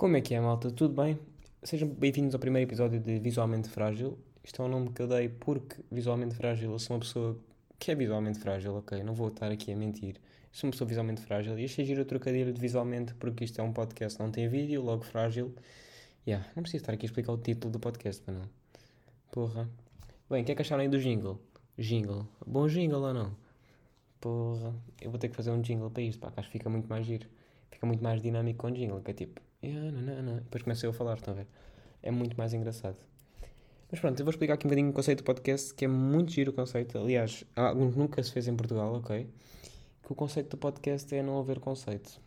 Como é que é, malta? Tudo bem? Sejam bem-vindos ao primeiro episódio de Visualmente Frágil. Isto é um nome que eu dei porque visualmente frágil. Eu sou uma pessoa que é visualmente frágil, ok? Não vou estar aqui a mentir. Eu sou uma pessoa visualmente frágil e achei giro o trocadilho de visualmente porque isto é um podcast, não tem vídeo, logo frágil. Yeah, não preciso estar aqui a explicar o título do podcast, mas não. Porra. Bem, o que é que acharam aí do jingle? Jingle. Bom jingle ou não? Porra. Eu vou ter que fazer um jingle para isto, pá, acho que fica muito mais giro. Fica muito mais dinâmico com jingle, que é tipo. Yeah, não, não, não. Depois comecei a falar, estão a ver? É muito mais engraçado. Mas pronto, eu vou explicar aqui um bocadinho o conceito do podcast, que é muito giro o conceito. Aliás, algo que nunca se fez em Portugal, ok? Que o conceito do podcast é não haver conceito.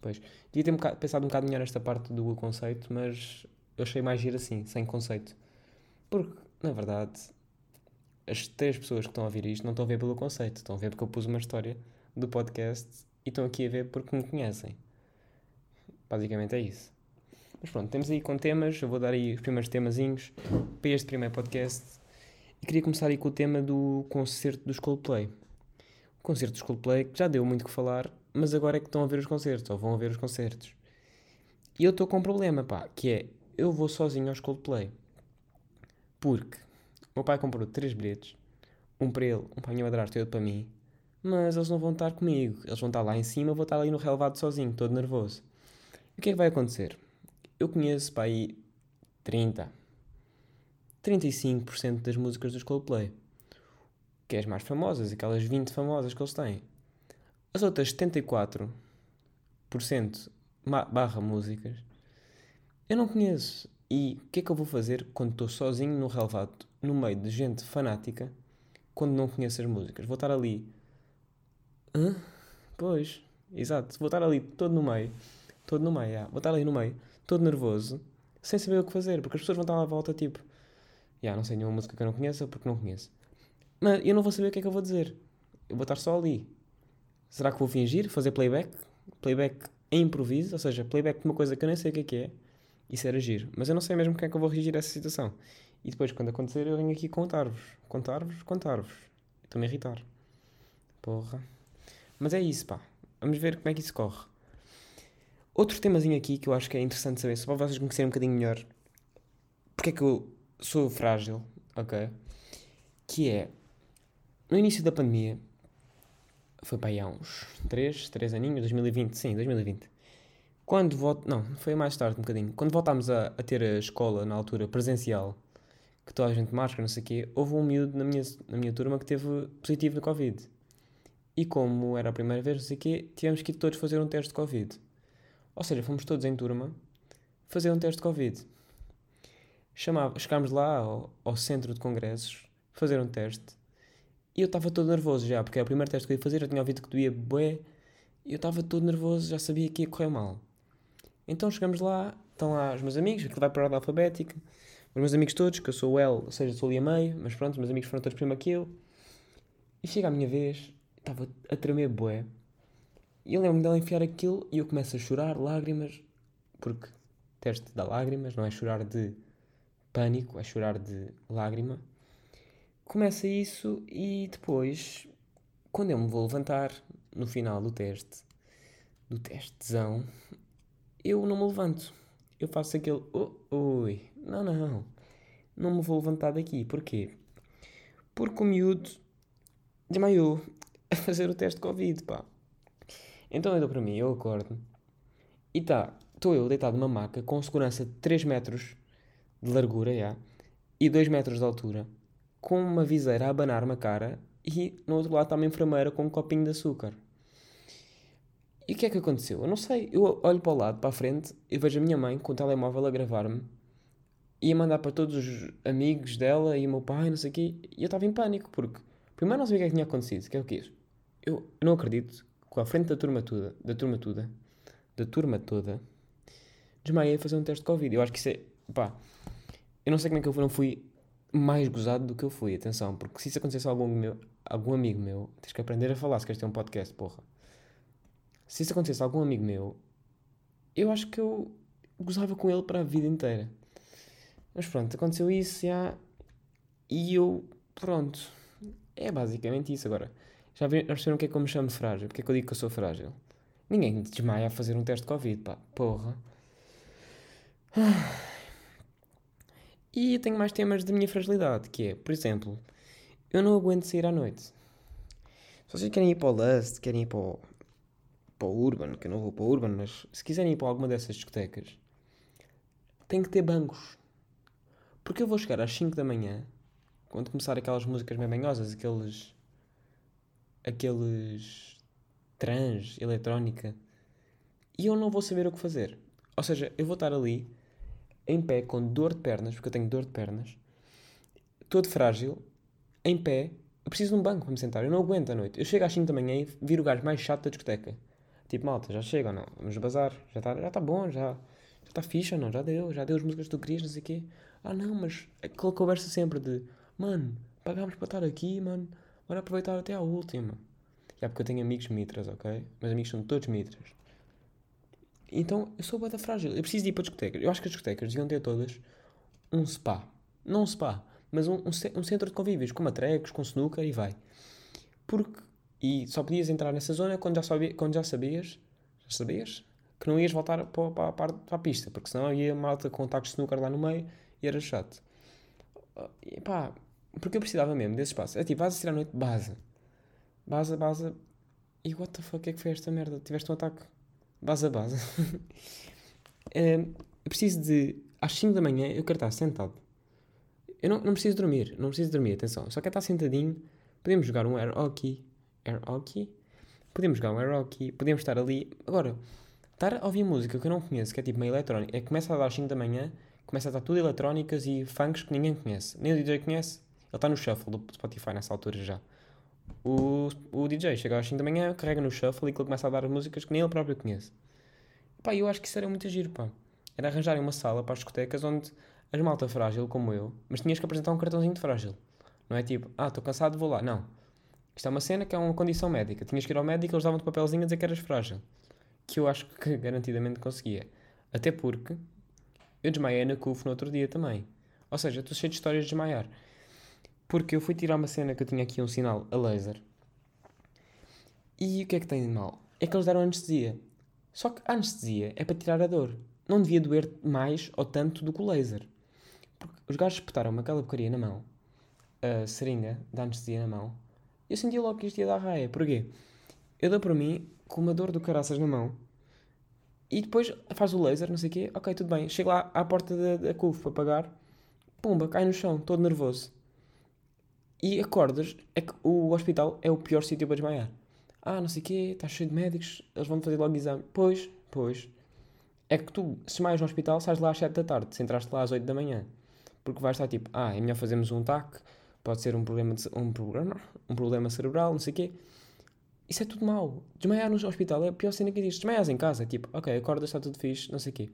Pois, devia ter um bocado, pensado um bocado melhor nesta parte do conceito, mas eu achei mais giro assim, sem conceito. Porque, na verdade, as três pessoas que estão a ouvir isto não estão a ver pelo conceito, estão a ver porque eu pus uma história do podcast e estão aqui a ver porque me conhecem. Basicamente é isso. Mas pronto, temos aí com temas, eu vou dar aí os primeiros temazinhos para este primeiro podcast. E queria começar aí com o tema do concerto dos Coldplay. O concerto dos Coldplay, que já deu muito que falar, mas agora é que estão a ver os concertos, ou vão a ver os concertos. E eu estou com um problema, pá, que é, eu vou sozinho aos Coldplay. Porque o meu pai comprou três bilhetes, um para ele, um para a minha madrasta e outro para mim, mas eles não vão estar comigo, eles vão estar lá em cima, eu vou estar ali no relevado sozinho, todo nervoso. E o que é que vai acontecer? Eu conheço para aí 30, 35% das músicas dos Coldplay. Que é as mais famosas, aquelas 20 famosas que eles têm. As outras 74% barra músicas eu não conheço. E o que é que eu vou fazer quando estou sozinho no relevado, no meio de gente fanática, quando não conheço as músicas? Vou estar ali. Hã? Pois, exato. Vou estar ali todo no meio. Todo no meio, yeah. vou estar ali no meio todo nervoso, sem saber o que fazer, porque as pessoas vão estar à volta tipo, já, não sei nenhuma música que eu não conheça porque não conheço. Mas eu não vou saber o que é que eu vou dizer. Eu vou estar só ali. Será que vou fingir? Fazer playback? Playback em improviso, ou seja, playback de uma coisa que eu nem sei o que é que é. Isso era giro. Mas eu não sei mesmo como é que eu vou reagir a essa situação. E depois, quando acontecer, eu venho aqui contar-vos. Contar-vos, contar-vos. Estou-me a irritar. Porra. Mas é isso, pá. Vamos ver como é que isso corre. Outro temazinho aqui que eu acho que é interessante saber, só para vocês conhecerem um bocadinho melhor porque é que eu sou frágil, ok? Que é, no início da pandemia, foi para aí há uns 3, 3 aninhos, 2020, sim, 2020. Quando volto, não, foi mais tarde um bocadinho. Quando voltámos a, a ter a escola, na altura, presencial, que toda a gente máscara, não sei o quê, houve um miúdo na minha, na minha turma que teve positivo no Covid. E como era a primeira vez, não sei o quê, tivemos que ir todos fazer um teste de Covid. Ou seja, fomos todos em turma fazer um teste de Covid. Chamava, chegámos lá ao, ao centro de congressos, fazer um teste, e eu estava todo nervoso já, porque era o primeiro teste que eu ia fazer, eu tinha ouvido que doía bué, e eu estava todo nervoso, já sabia que ia correr mal. Então chegamos lá, estão lá os meus amigos, aquilo vai para a ordem alfabética, os meus amigos todos, que eu sou o L, ou seja, sou ali a meio, mas pronto, os meus amigos foram todos primeiro que eu. E chega a minha vez, estava a tremer bué, e eu lembro-me dela enfiar aquilo e eu começo a chorar, lágrimas, porque teste dá lágrimas, não é chorar de pânico, é chorar de lágrima. Começa isso e depois, quando eu me vou levantar no final do teste, do testezão, eu não me levanto. Eu faço aquele oh, oi, não, não, não me vou levantar daqui. Porquê? Porque o miúdo desmaiou a fazer o teste de Covid, pá. Então eu dou para mim, eu acordo e tá, estou eu deitado numa maca com segurança de 3 metros de largura já, e 2 metros de altura, com uma viseira a abanar uma cara e no outro lado está uma enfermeira com um copinho de açúcar. E o que é que aconteceu? Eu não sei. Eu olho para o lado, para a frente, e vejo a minha mãe com o telemóvel a gravar-me e a mandar para todos os amigos dela e o meu pai, não sei o quê. E eu estava em pânico, porque primeiro não sabia o que é que tinha acontecido. O que é o que é? Eu, eu não acredito a frente da turma toda, da turma toda, da turma toda, desmaiei a fazer um teste de Covid. Eu acho que isso é, pá, eu não sei como é que eu não fui mais gozado do que eu fui, atenção, porque se isso acontecesse a algum, meu, algum amigo meu, tens que aprender a falar se queres ter um podcast, porra. Se isso acontecesse a algum amigo meu, eu acho que eu gozava com ele para a vida inteira. Mas pronto, aconteceu isso já, e eu, pronto, é basicamente isso agora. Já perceberam o que é que eu me chamo frágil? Porque é que eu digo que eu sou frágil? Ninguém desmaia a fazer um teste de Covid, pá. Porra. E eu tenho mais temas da minha fragilidade, que é, por exemplo, eu não aguento sair à noite. Se vocês querem ir para o Lust, querem ir para o, para o Urban, que eu não vou para o Urban, mas se quiserem ir para alguma dessas discotecas, tem que ter bancos. Porque eu vou chegar às 5 da manhã, quando começar aquelas músicas meio banhosas, aqueles. Aqueles. trans, eletrónica, e eu não vou saber o que fazer. Ou seja, eu vou estar ali, em pé, com dor de pernas, porque eu tenho dor de pernas, todo frágil, em pé, eu preciso de um banco para me sentar, eu não aguento a noite. Eu chego às 5 da manhã e viro o gajo mais chato da discoteca. Tipo, malta, já chega ou não? Vamos bazar, já está já tá bom, já está fixe ou não? Já deu, já deu as músicas que tu querias, não sei o quê. Ah não, mas aquela conversa sempre de mano, pagámos para estar aqui, mano, bora aproveitar até à última. Já porque eu tenho amigos mitras, ok? Meus amigos são todos mitras. Então eu sou bada frágil, eu preciso ir para discotecas. Eu acho que as discotecas deviam ter todas um spa. Não um spa, mas um, um, um centro de convívios, com matrecos, com snooker e vai. Porque. E só podias entrar nessa zona quando já, sabia, quando já sabias. Já sabias? Que não ias voltar para, para, para, para a pista, porque senão ia malta com tacos de snooker lá no meio e era chato. E pá, porque eu precisava mesmo desse espaço. É tipo, vais assistir à noite, base. Base, base. E what the fuck é que foi esta merda? Tiveste um ataque? Base, base. é, eu preciso de. Às 5 da manhã eu quero estar sentado eu não, não preciso dormir, não preciso dormir, atenção. Só quero estar sentadinho. Podemos jogar um air hockey. Air hockey? Podemos jogar um air hockey. Podemos estar ali. Agora, estar a ouvir música que eu não conheço, que é tipo meio eletrónica, é começa a dar às 5 da manhã, começa a estar tudo eletrónicas e funks que ninguém conhece. Nem o DJ conhece. Ele está no shuffle do Spotify nessa altura já. O, o DJ chega às 5 da manhã, carrega no shuffle e ele começa a dar músicas que nem ele próprio conhece. Pá, eu acho que isso era muito giro, pá. Era arranjarem uma sala para as discotecas onde as malta frágil como eu, mas tinhas que apresentar um cartãozinho de frágil. Não é tipo, ah, estou cansado, vou lá. Não. Isto é uma cena que é uma condição médica. Tinhas que ir ao médico, eles davam-te papelzinho a dizer que eras frágil. Que eu acho que garantidamente conseguia. Até porque eu desmaiei na CUF no outro dia também. Ou seja, estou cheio de histórias de desmaiar. Porque eu fui tirar uma cena que eu tinha aqui um sinal a laser. E o que é que tem de mal? É que eles deram anestesia. Só que a anestesia é para tirar a dor. Não devia doer mais ou tanto do que o laser. Porque os gajos espetaram-me aquela porcaria na mão, a seringa da anestesia na mão, e eu sentia logo que isto ia dar raia. Porquê? Eu dou para mim com uma dor do caraças na mão, e depois faz o laser, não sei o quê, ok, tudo bem. Chego lá à porta da, da para pagar, pumba, cai no chão, todo nervoso. E acordas, é que o hospital é o pior sítio para desmaiar. Ah, não sei o quê, está cheio de médicos, eles vão fazer logo exame. Pois, pois. É que tu, se desmaias no hospital, sais lá às 7 da tarde, se entraste lá às 8 da manhã porque vai estar tipo, ah, é melhor fazermos um TAC, pode ser um problema, de, um problema, um problema cerebral, não sei o quê. Isso é tudo mau. Desmaiar no hospital é a pior cena que existe. Desmaias em casa, tipo, ok, acordas, está tudo fixe, não sei o quê.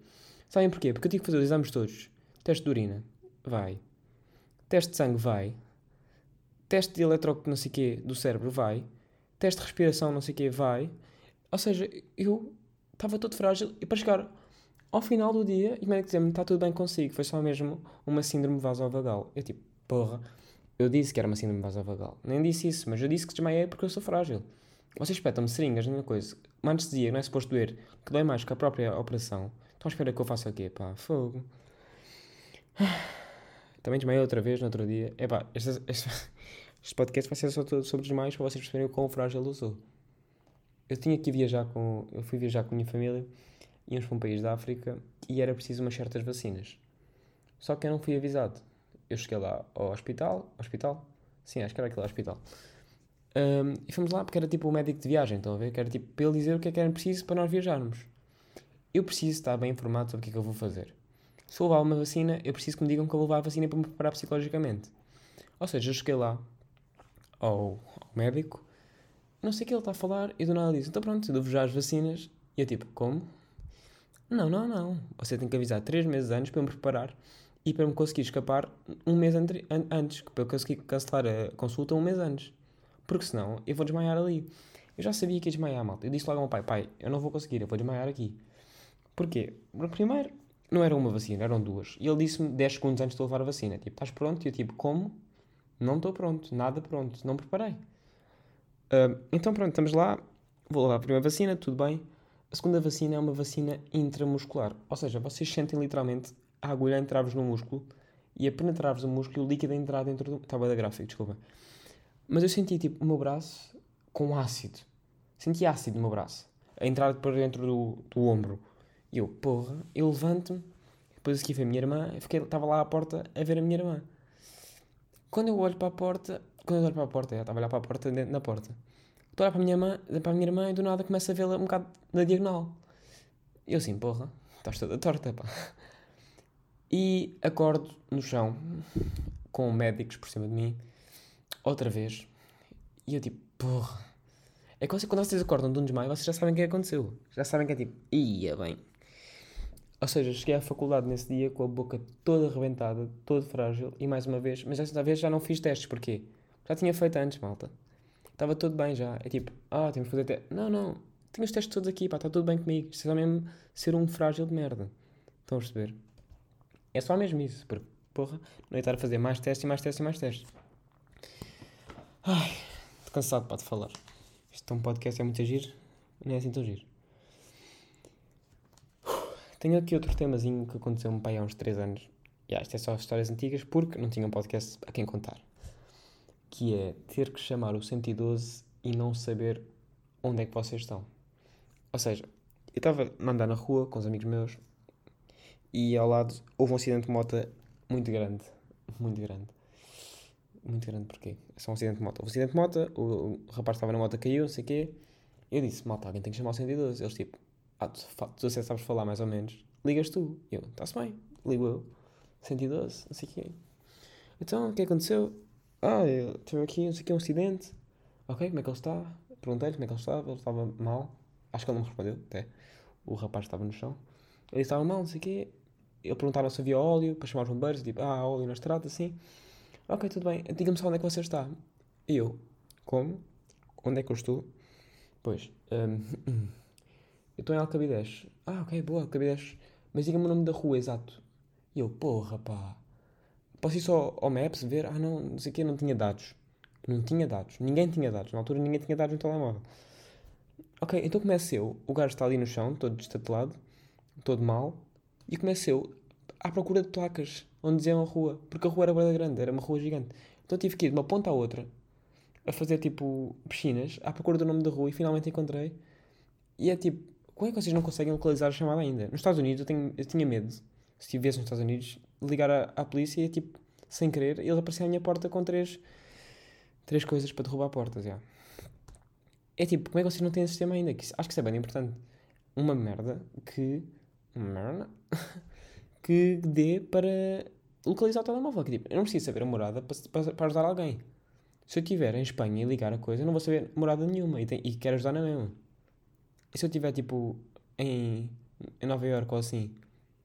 Sabem porquê? Porque eu tive que fazer os exames todos. Teste de urina, vai. Teste de sangue, vai. Teste de eletro, não sei quê, do cérebro, vai. Teste de respiração, não sei quê, vai. Ou seja, eu estava todo frágil e para chegar ao final do dia, e o médico dizia-me: está tudo bem consigo, foi só mesmo uma síndrome vasovagal. Eu tipo, porra, eu disse que era uma síndrome vasovagal. Nem disse isso, mas eu disse que desmaiei porque eu sou frágil. Vocês espetam-me seringas, mesma coisa. Uma anestesia não é suposto doer, que dói mais que a própria operação. Então espera que eu faça o quê? Pá, fogo. Também desmaiei outra vez no outro dia. É pá, este, este, podcast vai ser só sobre desmaios para vocês perceberem o quão frágil eu sou. Eu tinha que viajar com. Eu fui viajar com a minha família íamos para um país da África e era preciso umas certas vacinas. Só que eu não fui avisado. Eu cheguei lá ao hospital, hospital? Sim, acho que era aquele hospital. Um, e fomos lá porque era tipo o médico de viagem, estão a ver? Que era tipo para ele dizer o que é que era preciso para nós viajarmos. Eu preciso estar bem informado sobre o que é que eu vou fazer. Se eu levar uma vacina, eu preciso que me digam que eu vou levar a vacina para me preparar psicologicamente. Ou seja, eu cheguei lá ao, ao médico, não sei o que ele está a falar, e do nada disse: então pronto, dou-vos já as vacinas. E eu tipo: como? Não, não, não. Você tem que avisar 3 meses antes para eu me preparar e para me conseguir escapar um mês an antes, para eu conseguir cancelar a consulta um mês antes. Porque senão eu vou desmaiar ali. Eu já sabia que ia desmaiar, malta. Eu disse logo ao meu pai: pai, eu não vou conseguir, eu vou desmaiar aqui. Porquê? Primeiro, não era uma vacina, eram duas. E ele disse-me 10 segundos antes de levar a vacina: tipo, estás pronto? E eu, tipo, como? Não estou pronto, nada pronto, não preparei. Uh, então, pronto, estamos lá. Vou levar a primeira vacina, tudo bem. A segunda vacina é uma vacina intramuscular. Ou seja, vocês sentem literalmente a agulha a entrar-vos no músculo e a penetrar-vos o músculo e o líquido a entrar dentro do. Estava da gráfica, desculpa. Mas eu senti tipo o meu braço com ácido. Senti ácido no meu braço. A entrar para dentro do, do ombro. E eu, porra, eu levanto-me. Depois aqui foi a minha irmã. Eu fiquei, estava lá à porta a ver a minha irmã. Quando eu olho para a porta. Quando eu olho para a porta, eu estava a olhar para a porta dentro da porta. Estou a olhar para a minha, irmã, para a minha irmã e do nada começo a vê-la um bocado na diagonal. Eu assim, porra, estás toda torta, pá. E acordo no chão, com médicos por cima de mim, outra vez. E eu tipo, porra. É que quando vocês acordam de um desmaio, vocês já sabem o que aconteceu. Já sabem que é tipo, ia bem. Ou seja, cheguei à faculdade nesse dia com a boca toda arrebentada, todo frágil, e mais uma vez, mas desta vez já não fiz testes, porquê? Já tinha feito antes, malta. Estava tudo bem já. É tipo, ah, temos que fazer testes. Não, não, tenho os testes todos aqui, pá, está tudo bem comigo. Isto é só mesmo ser um frágil de merda. Estão a perceber? É só mesmo isso, porque, porra, não ia estar a fazer mais testes e mais testes e mais testes. Ai, estou cansado, pá, de falar. Isto é um podcast, é muito giro, não é assim tão giro. Tenho aqui outro temazinho que aconteceu-me pai há uns 3 anos. Yeah, isto é só histórias antigas porque não tinha um podcast a quem contar. Que é ter que chamar o 112 e não saber onde é que vocês estão. Ou seja, eu estava a andar na rua com os amigos meus e ao lado houve um acidente de moto muito grande. Muito grande. Muito grande porquê? É só um acidente de moto. Houve um acidente de moto, o, o rapaz estava na moto, caiu, não sei o quê. Eu disse, malta, alguém tem que chamar o 112. Eles tipo, ah, tu, tu sabes falar mais ou menos, ligas tu. Eu, está-se bem, ligo eu. 112, não sei o quê. Então, o que aconteceu? Ah, eu tive aqui, não sei o quê, um acidente. Ok, como é que ele está? Perguntei-lhe como é que ele estava, ele estava mal. Acho que ele não me respondeu, até. O rapaz estava no chão. Ele estava mal, não sei o quê. Ele perguntaram se havia óleo para chamar os bombeiros. Tipo, ah, óleo na estrada, assim. Ok, tudo bem. Diga-me só onde é que você está. E eu, como? Onde é que eu estou? Pois, um, Eu estou em Alcabidez. Ah, ok, boa, Alcabidez. Mas diga-me o nome da rua exato. E eu, porra, pá. Posso ir só ao Maps ver? Ah, não, não sei o quê, não tinha dados. Não tinha dados. Ninguém tinha dados. Na altura ninguém tinha dados no telemóvel. Ok, então começo eu. O gajo está ali no chão, todo destatelado, todo mal. E começo eu à procura de placas onde diziam a rua. Porque a rua era bem grande, era uma rua gigante. Então tive que ir de uma ponta à outra a fazer tipo piscinas à procura do nome da rua e finalmente encontrei. E é tipo, como é que vocês não conseguem localizar a chamada ainda? Nos Estados Unidos eu, tenho, eu tinha medo, se estivesse nos Estados Unidos, ligar à, à polícia tipo, sem querer, eles apareciam à minha porta com três, três coisas para derrubar portas. Já. É tipo, como é que vocês não têm esse sistema ainda? Que, acho que isso é bem importante. Uma merda que. Uma merda. que dê para localizar o telemóvel. Que, tipo, eu não preciso saber a morada para, para, para ajudar alguém. Se eu estiver em Espanha e ligar a coisa, eu não vou saber morada nenhuma e, tem, e quero ajudar na mesma. E se eu estiver, tipo, em, em Nova York ou assim,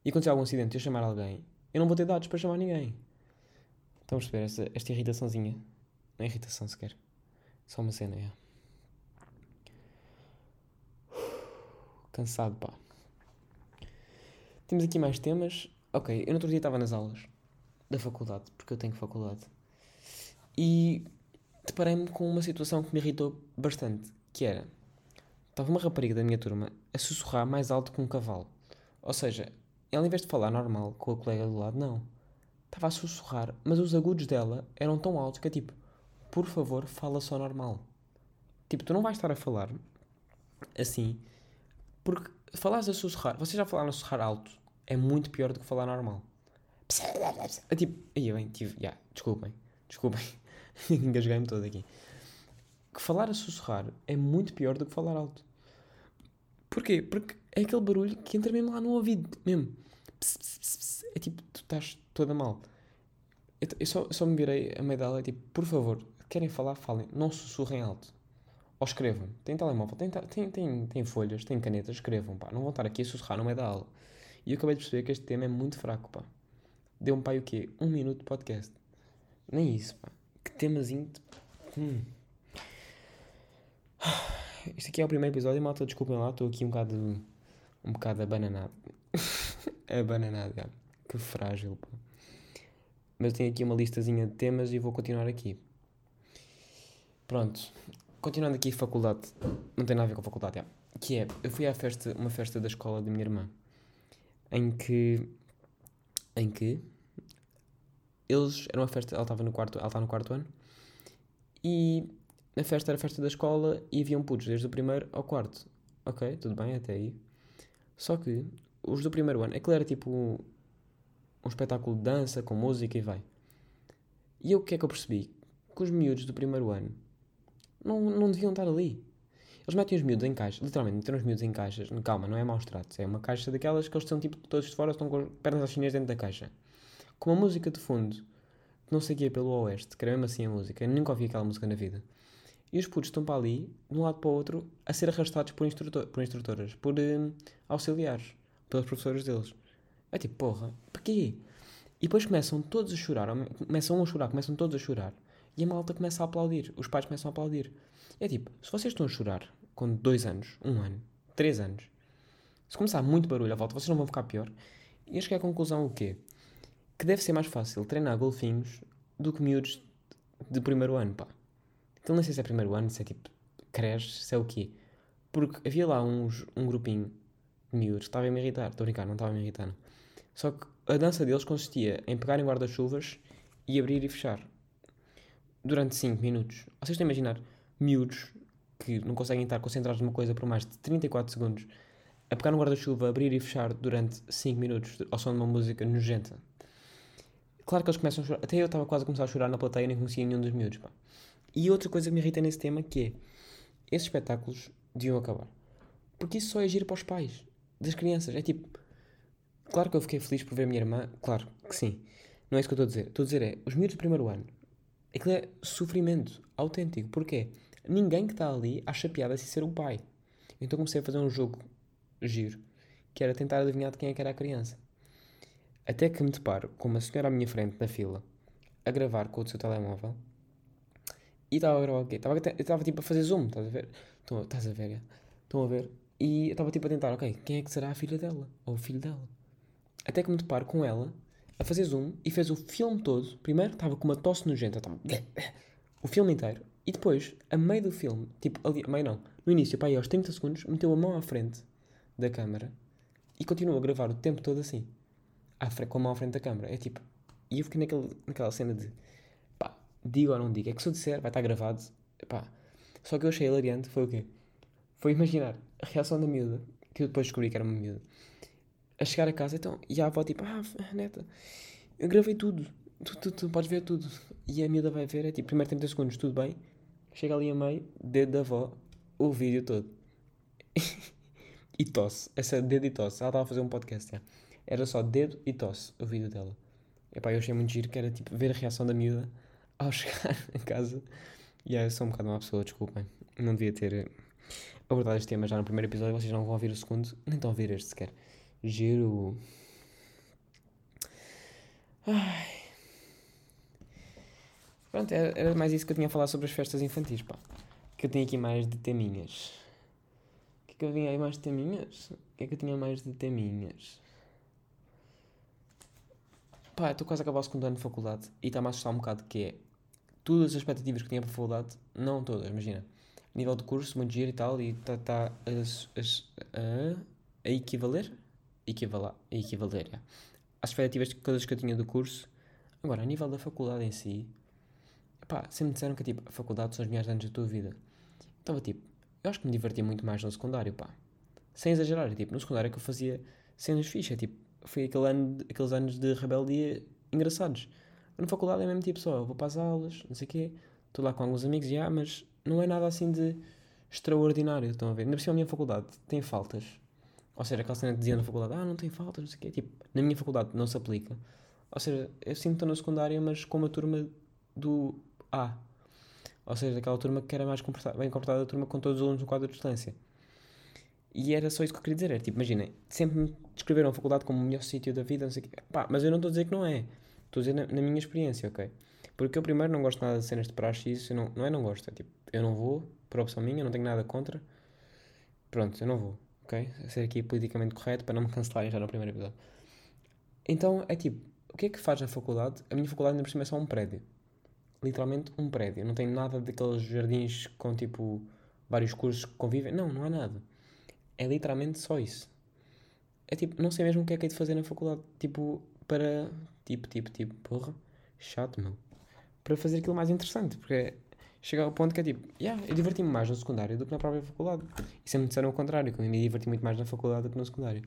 e acontecer algum acidente e eu chamar alguém, eu não vou ter dados para chamar ninguém. Estão a perceber esta, esta irritaçãozinha? Não é irritação sequer. Só uma cena, é. Cansado, pá. Temos aqui mais temas. Ok, eu no outro dia estava nas aulas da faculdade, porque eu tenho faculdade. E deparei-me com uma situação que me irritou bastante, que era Estava uma rapariga da minha turma a sussurrar mais alto que um cavalo. Ou seja, ela em vez de falar normal com a colega do lado, não. Estava a sussurrar, mas os agudos dela eram tão altos que é tipo, por favor, fala só normal. Tipo, tu não vais estar a falar assim, porque falares a sussurrar, vocês já falaram a sussurrar alto, é muito pior do que falar normal. É tipo, aí bem, tive, yeah, desculpem, desculpem, engasguei-me todo aqui. Que falar a sussurrar é muito pior do que falar alto. Porquê? Porque é aquele barulho que entra mesmo lá no ouvido, mesmo. Pss, pss, pss, é tipo, tu estás toda mal. Eu, eu só, eu só me virei a meio dela, é tipo, por favor, querem falar, falem, não sussurrem alto. Ou escrevam. Tem telemóvel, tem, tem, tem, tem folhas, tem canetas, escrevam, pá. Não vão estar aqui a sussurrar no meio da aula. E eu acabei de perceber que este tema é muito fraco, pá. Deu-me, pai, o quê? Um minuto de podcast. Nem isso, pá. Que temazinho de... Hum. Isto aqui é o primeiro episódio, malta, desculpem lá, estou aqui um bocado. um bocado abananado. abananado, já. Que frágil, pô. Mas tenho aqui uma listazinha de temas e vou continuar aqui. Pronto. Continuando aqui, faculdade. Não tem nada a ver com faculdade, já. que é, eu fui à festa, uma festa da escola da minha irmã, em que, em que, eles, era uma festa, ela estava no quarto, ela está no quarto ano, e na festa era a festa da escola e haviam putos desde o primeiro ao quarto. Ok, tudo bem, até aí. Só que os do primeiro ano, aquilo era tipo um espetáculo de dança com música e vai. E eu o que é que eu percebi? Que os miúdos do primeiro ano não, não deviam estar ali. Eles metem os miúdos em caixas, literalmente, metem os miúdos em caixas. Calma, não é maus tratos, é uma caixa daquelas que eles estão tipo todos de fora, estão com as pernas às chinesas dentro da caixa. Com uma música de fundo, não sei o que é pelo Oeste, que era mesmo assim a música, eu nunca ouvi aquela música na vida. E os putos estão para ali, de um lado para o outro, a ser arrastados por, instrutor, por instrutoras, por um, auxiliares, pelos professores deles. É tipo, porra, para quê? E depois começam todos a chorar, começam a chorar, começam todos a chorar. E a malta começa a aplaudir, os pais começam a aplaudir. É tipo, se vocês estão a chorar com dois anos, um ano, três anos, se começar muito barulho à volta, vocês não vão ficar pior. E acho que é a conclusão o quê? Que deve ser mais fácil treinar golfinhos do que miúdos de primeiro ano, pá. Então não sei se é primeiro ano, se é tipo, cresce, se é o quê. Porque havia lá uns, um grupinho de miúdos que estava a me irritar. Estou a brincar, não estava a me irritar. Só que a dança deles consistia em pegarem guarda-chuvas e abrir e fechar. Durante 5 minutos. Vocês estão a imaginar miúdos que não conseguem estar concentrados numa coisa por mais de 34 segundos a pegar no guarda-chuva, abrir e fechar durante 5 minutos ao som de uma música nojenta. Claro que eles começam a chorar. Até eu estava quase a começar a chorar na plateia e nem conhecia nenhum dos miúdos. Pá. E outra coisa que me irrita nesse tema que é esses espetáculos deviam acabar. Porque isso só é giro para os pais das crianças. É tipo, Claro que eu fiquei feliz por ver a minha irmã, claro que sim. Não é isso que eu estou a dizer. Estou a dizer é, os miúdos do primeiro ano, aquilo é sofrimento autêntico. Porquê? Ninguém que está ali acha piada se ser o pai. Então comecei a fazer um jogo giro, que era tentar adivinhar de quem é que era a criança. Até que me deparo com uma senhora à minha frente na fila, a gravar com o seu telemóvel, e estava a gravar o quê? Estava tipo a fazer zoom, estás a ver? Estás a ver, Estão a ver? E estava tipo a tentar, ok, quem é que será a filha dela? Ou o filho dela? Até que me deparo com ela a fazer zoom e fez o filme todo. Primeiro estava com uma tosse nojenta, estava o filme inteiro. E depois, a meio do filme, tipo, ali, meio não, no início, pá, aos 30 segundos, meteu a mão à frente da câmara e continuou a gravar o tempo todo assim, à com a mão à frente da câmara. É tipo, e eu fiquei naquele, naquela cena de, digo ou não digo, é que se eu disser vai estar gravado, pá. Só que eu achei hilariante foi o quê? Foi imaginar a reação da miúda, que eu depois descobri que era uma miúda, a chegar a casa, então, e a avó tipo, ah, neta, eu gravei tudo, tu, tu, tu podes ver tudo. E a miúda vai ver, é tipo, primeiro 30 segundos, tudo bem. Chega ali a meio, dedo da avó, o vídeo todo. e tosse, essa dedo e tosse. Ela estava a fazer um podcast, já. Era só dedo e tosse, o vídeo dela. Epá, eu achei muito giro, que era tipo, ver a reação da miúda ao chegar a casa. E aí, eu sou um bocado uma pessoa, desculpem. Não devia ter abordado este tema já no primeiro episódio, vocês não vão ouvir o segundo, nem estão a ouvir este sequer. Giro. Ai. Pronto, era, mais isso que eu tinha a falar sobre as festas infantis, pá. Que eu tinha aqui mais de teminhas. O que é que eu tinha aí mais de teminhas? O que é que eu tinha mais de teminhas? Pá, estou quase a acabar o segundo ano de faculdade e está-me a assustar um bocado que é todas as expectativas que tinha para a faculdade, não todas, imagina. Nível de curso, muito giro e tal, e está tá a, a, a equivaler equivaler, equivaler yeah, às expectativas coisas que eu tinha do curso. Agora, a nível da faculdade em si, pá, sempre disseram que tipo, a faculdade são os melhores anos da tua vida. Estava tipo, eu acho que me divertia muito mais no secundário, pá. Sem exagerar, tipo, no secundário é que eu fazia cenas fixas, tipo, foi aquele ano, aqueles anos de rebeldia engraçados. Na faculdade é mesmo tipo só, eu vou para as aulas, não sei o quê, estou lá com alguns amigos, já, mas não é nada assim de extraordinário, estão a ver? Ainda por cima a minha faculdade tem faltas, ou seja, aquela cena que dizia na faculdade, ah, não tem faltas, não sei o quê. Tipo, na minha faculdade não se aplica. Ou seja, eu sinto estou na secundária, mas com uma turma do A. Ou seja, aquela turma que era mais comportada, bem comportada da turma com todos os alunos no quadro de distância. E era só isso que eu queria dizer. Era tipo, imaginem, sempre me descreveram a faculdade como o melhor sítio da vida, não sei o quê. Pá, mas eu não estou a dizer que não é. Estou a dizer na, na, minha experiência, ok? Porque eu primeiro não gosto nada de cenas de praxe isso. Não, não é não gosto, é tipo, eu não vou, por opção minha, não tenho nada contra. Pronto, eu não vou ok? Ser aqui politicamente correto para não me cancelarem já no primeiro episódio. Então é tipo, o que é que faz a faculdade? A minha faculdade ainda por cima é só um prédio. Literalmente um prédio. Não tem nada daqueles jardins com tipo vários cursos que convivem. Não, não há nada. É literalmente só isso. É tipo, não sei mesmo o que é que é de fazer na faculdade. Tipo, para. Tipo, tipo, tipo, porra. Chato, meu. Para fazer aquilo mais interessante. Porque chega ao ponto que é tipo, yeah, eu diverti-me mais no secundário do que na própria faculdade. E sempre me disseram o contrário, que eu me diverti muito mais na faculdade do que no secundário.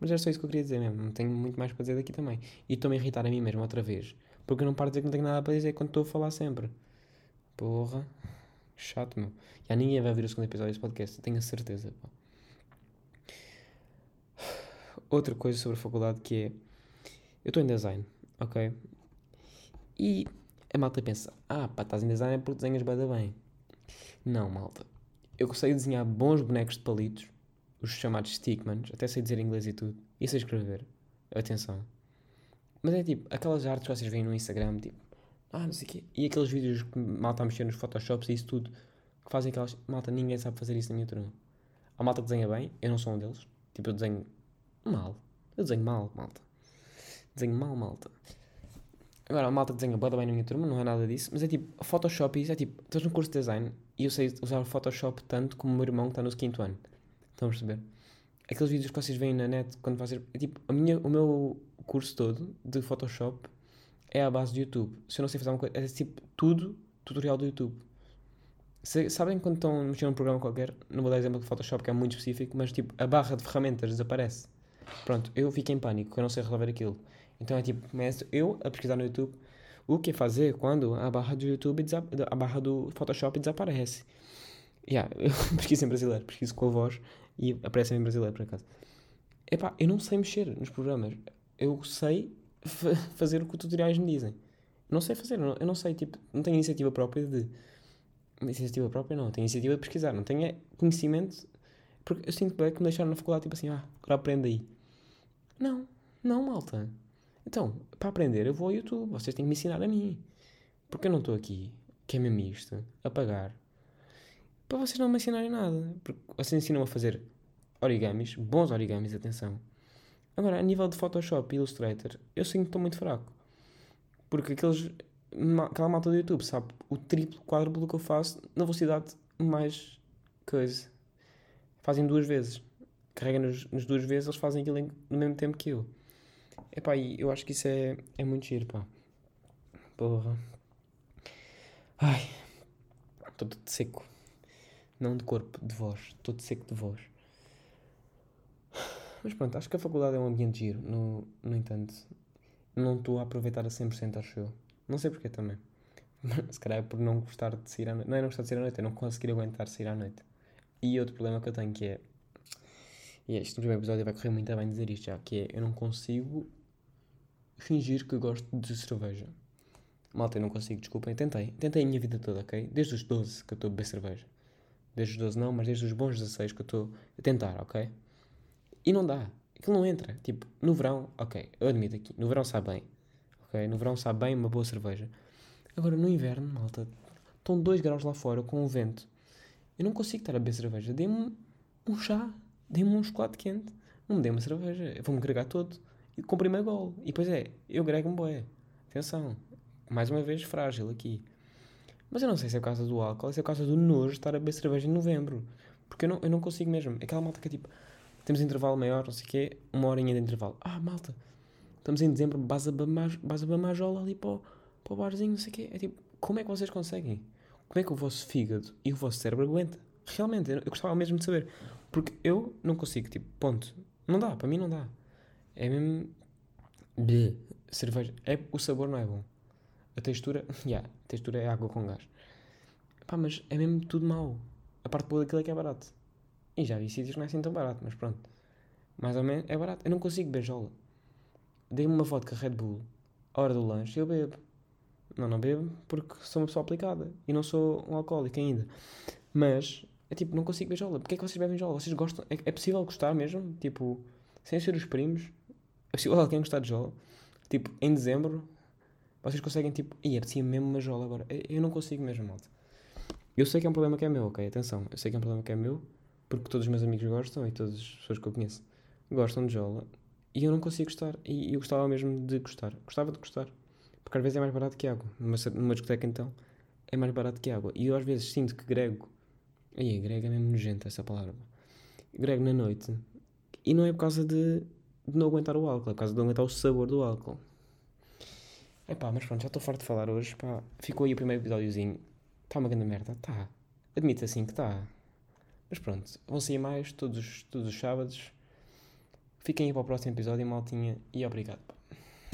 Mas era só isso que eu queria dizer mesmo. Não tenho muito mais para dizer daqui também. E estou-me a irritar a mim mesmo outra vez. Porque eu não paro de dizer que não tenho nada para dizer quando estou a falar sempre. Porra. Chato, meu. Já ninguém vai ver o segundo episódio desse podcast, tenho a certeza. Outra coisa sobre a faculdade que é. Eu estou em design, ok? E a malta pensa: ah, pá, estás em design é porque desenhas bem bem. Não, malta. Eu sei desenhar bons bonecos de palitos, os chamados stickmans, até sei dizer inglês e tudo, e sei escrever. Atenção. Mas é tipo, aquelas artes que vocês veem no Instagram, tipo, ah, não sei o quê. E aqueles vídeos que malta a mexer nos Photoshops e isso tudo, que fazem aquelas. Malta, ninguém sabe fazer isso na minha turma. Há malta que desenha bem, eu não sou um deles. Tipo, eu desenho mal. Eu desenho mal, malta. Desenho mal, malta. Agora, a malta desenha bem na minha turma, não é nada disso, mas é tipo, Photoshop, isso é tipo, estás no curso de design e eu sei usar o Photoshop tanto como o meu irmão que está no quinto ano. Estão a perceber? Aqueles vídeos que vocês veem na net quando vocês. É tipo, a minha, o meu curso todo de Photoshop é à base do YouTube. Se eu não sei fazer uma coisa, é tipo tudo tutorial do YouTube. Se, sabem quando estão mexer num programa qualquer, não vou dar exemplo de Photoshop que é muito específico, mas tipo, a barra de ferramentas desaparece. Pronto, eu fico em pânico, eu não sei resolver aquilo. Então é tipo, começo eu a pesquisar no YouTube o que fazer quando a barra do YouTube, a barra do Photoshop desaparece. Yeah, eu pesquiso em brasileiro, pesquiso com a voz e aparece em brasileiro por acaso. Epá, eu não sei mexer nos programas. Eu sei fazer o que os tutoriais me dizem. Não sei fazer, eu não, eu não sei, tipo, não tenho iniciativa própria de. Iniciativa própria não, tenho iniciativa de pesquisar, não tenho é conhecimento. Porque eu sinto que me deixaram na faculdade, tipo assim, ah, agora aprende aí. Não, não, malta. Então, para aprender, eu vou ao YouTube, vocês têm que me ensinar a mim. Porque eu não estou aqui, que é mesmo isto, a pagar, para vocês não me ensinarem nada. Porque vocês ensinam a fazer origamis, bons origamis, atenção Agora, a nível de Photoshop e Illustrator, eu sinto que estou muito fraco. Porque aqueles, aquela malta do YouTube sabe o triplo, quádruplo que eu faço na velocidade mais coisa. Fazem duas vezes. Carregam-nos nas duas vezes, eles fazem aquilo no mesmo tempo que eu. Epá, e eu acho que isso é, é muito giro, pá. Porra. Ai. Estou todo seco. Não de corpo, de voz. Estou seco de voz. Mas pronto, acho que a faculdade é um ambiente giro. No, no entanto, não estou a aproveitar a 100%, acho eu. Não sei porquê também. Se calhar é por não gostar de sair à noite. Não é não gostar de sair à noite, é não conseguir aguentar sair à noite. E outro problema que eu tenho que é. E este primeiro episódio vai correr muito bem dizer isto já, que é eu não consigo fingir que gosto de cerveja. Malta, eu não consigo, desculpem. Tentei. Tentei a minha vida toda, ok? Desde os 12 que eu estou a beber cerveja. Desde os 12 não, mas desde os bons 16 que eu estou a tentar, ok? E não dá. Aquilo não entra. Tipo, no verão, ok, eu admito aqui, no verão sabe bem. Ok? No verão sabe bem uma boa cerveja. Agora, no inverno, malta, estão 2 graus lá fora com o vento. Eu não consigo estar a beber cerveja. Dê-me um chá. Dê-me um chocolate quente. Não me dê uma cerveja. Eu vou-me gregar todo. E comprei-me a gol. E depois é, eu grego-me boé. Atenção. Mais uma vez, frágil aqui. Mas eu não sei se é por causa do álcool, se é por causa do nojo de estar a beber cerveja em novembro. Porque eu não, eu não consigo mesmo. Aquela malta que é tipo, temos intervalo maior, não sei o quê, uma horinha de intervalo. Ah, malta, estamos em dezembro, base a majola ali para o, para o barzinho, não sei o quê. É tipo, como é que vocês conseguem? Como é que o vosso fígado e o vosso cérebro aguenta? Realmente, eu gostava mesmo de saber. Porque eu não consigo, tipo, ponto. Não dá, para mim não dá. É mesmo. De cerveja. É, o sabor não é bom. A textura, já, yeah, a textura é água com gás. Pá, mas é mesmo tudo mau. A parte boa daquilo é que é barato. E já vi sítios que não é assim tão barato, mas pronto. Mais ou menos é barato. Eu não consigo beijola. Dei-me uma vodka Red Bull, a hora do lanche, eu bebo. Não, não bebo porque sou uma pessoa aplicada e não sou um alcoólico ainda. Mas é tipo, não consigo beijola. Porquê é que vocês bebem jola? Vocês gostam? É, é, possível gostar mesmo? Tipo, sem ser os primos? É possível alguém gostar de jola? Tipo, em dezembro, vocês conseguem tipo, e preciso mesmo uma jola agora. Eu não consigo mesmo, malta. Eu sei que é um problema que é meu, ok? Atenção, eu sei que é um problema que é meu porque todos os meus amigos gostam e todas as pessoas que eu conheço gostam de Jola e eu não consigo gostar. E eu gostava mesmo de gostar. Gostava de gostar. Porque às vezes é mais barato que água. Numa, numa discoteca, então, é mais barato que água. E eu às vezes sinto que grego. Aí, grego é mesmo nojento essa palavra. grego na noite. E não é por causa de, de não aguentar o álcool, é por causa de não aguentar o sabor do álcool. Epá, mas pronto, já estou farto de falar hoje. Pá, ficou aí o primeiro episódiozinho. Está uma grande merda? Está. Admito assim que está. Mas pronto, vão sair mais todos, todos os sábados. Fiquem aí para o próximo episódio, maltinha, e obrigado. Pá.